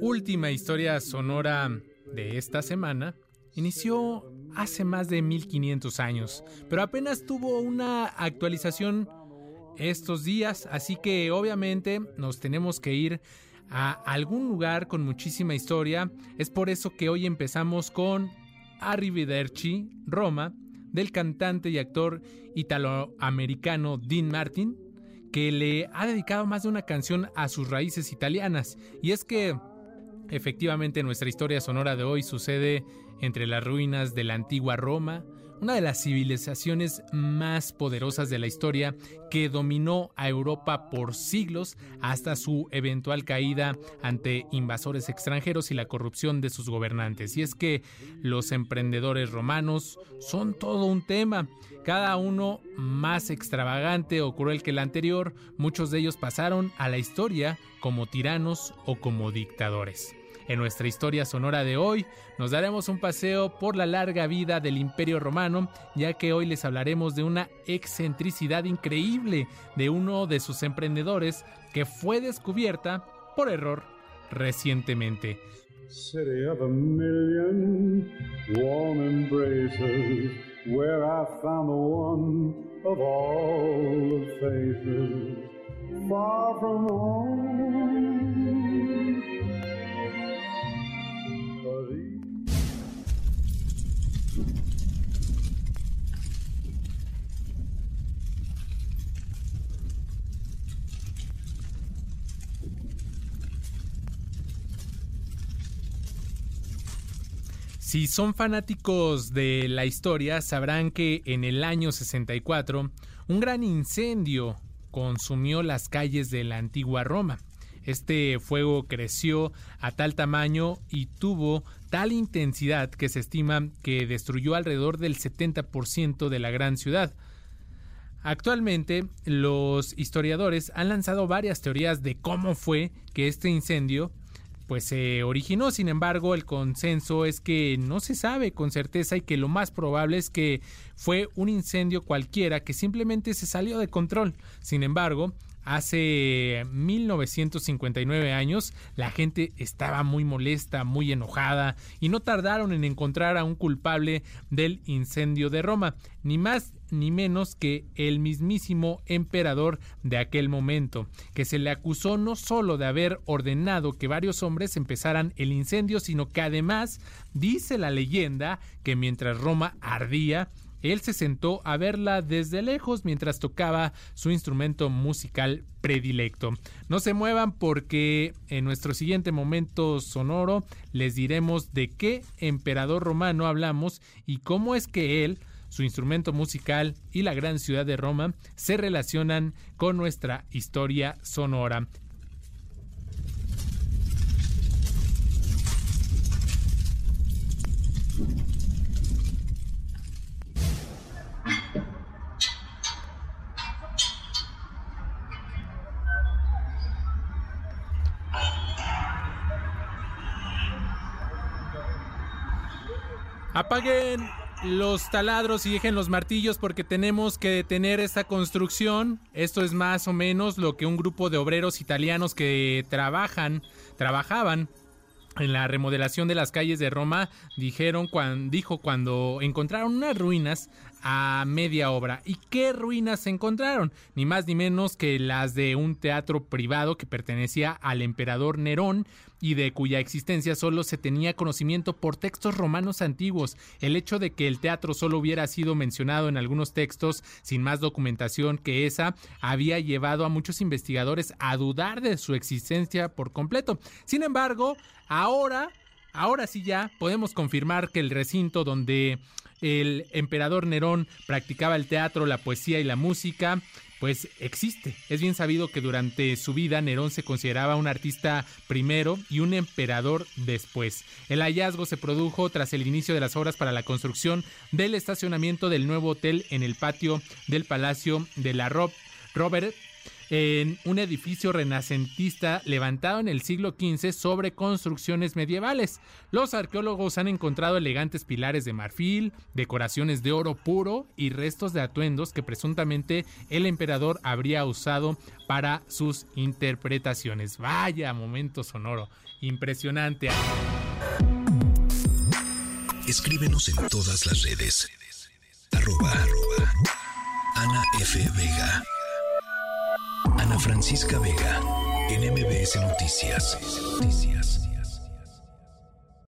última historia sonora de esta semana inició hace más de 1500 años, pero apenas tuvo una actualización estos días, así que obviamente nos tenemos que ir a algún lugar con muchísima historia. Es por eso que hoy empezamos con Arrivederci, Roma, del cantante y actor italoamericano Dean Martin, que le ha dedicado más de una canción a sus raíces italianas. Y es que efectivamente nuestra historia sonora de hoy sucede entre las ruinas de la antigua Roma, una de las civilizaciones más poderosas de la historia que dominó a Europa por siglos hasta su eventual caída ante invasores extranjeros y la corrupción de sus gobernantes. Y es que los emprendedores romanos son todo un tema, cada uno más extravagante o cruel que el anterior, muchos de ellos pasaron a la historia como tiranos o como dictadores. En nuestra historia sonora de hoy nos daremos un paseo por la larga vida del Imperio Romano, ya que hoy les hablaremos de una excentricidad increíble de uno de sus emprendedores que fue descubierta por error recientemente. Si son fanáticos de la historia, sabrán que en el año 64 un gran incendio consumió las calles de la antigua Roma. Este fuego creció a tal tamaño y tuvo tal intensidad que se estima que destruyó alrededor del 70% de la gran ciudad. Actualmente, los historiadores han lanzado varias teorías de cómo fue que este incendio pues se originó. Sin embargo, el consenso es que no se sabe con certeza y que lo más probable es que fue un incendio cualquiera que simplemente se salió de control. Sin embargo, Hace 1959 años la gente estaba muy molesta, muy enojada y no tardaron en encontrar a un culpable del incendio de Roma, ni más ni menos que el mismísimo emperador de aquel momento, que se le acusó no solo de haber ordenado que varios hombres empezaran el incendio, sino que además dice la leyenda que mientras Roma ardía, él se sentó a verla desde lejos mientras tocaba su instrumento musical predilecto. No se muevan porque en nuestro siguiente momento sonoro les diremos de qué emperador romano hablamos y cómo es que él su instrumento musical y la gran ciudad de Roma se relacionan con nuestra historia sonora. Apaguen los taladros y dejen los martillos porque tenemos que detener esta construcción. Esto es más o menos lo que un grupo de obreros italianos que trabajan, trabajaban en la remodelación de las calles de Roma dijeron dijo cuando encontraron unas ruinas a media obra. ¿Y qué ruinas se encontraron? Ni más ni menos que las de un teatro privado que pertenecía al emperador Nerón y de cuya existencia solo se tenía conocimiento por textos romanos antiguos. El hecho de que el teatro solo hubiera sido mencionado en algunos textos sin más documentación que esa había llevado a muchos investigadores a dudar de su existencia por completo. Sin embargo, ahora Ahora sí ya podemos confirmar que el recinto donde el emperador Nerón practicaba el teatro, la poesía y la música pues existe. Es bien sabido que durante su vida Nerón se consideraba un artista primero y un emperador después. El hallazgo se produjo tras el inicio de las obras para la construcción del estacionamiento del nuevo hotel en el patio del Palacio de la Rob Robert en un edificio renacentista levantado en el siglo XV sobre construcciones medievales. Los arqueólogos han encontrado elegantes pilares de marfil, decoraciones de oro puro y restos de atuendos que presuntamente el emperador habría usado para sus interpretaciones. Vaya momento sonoro, impresionante. Escríbenos en todas las redes. Arroba, Ana F. Vega. Francisca Vega, en MBS Noticias. Noticias.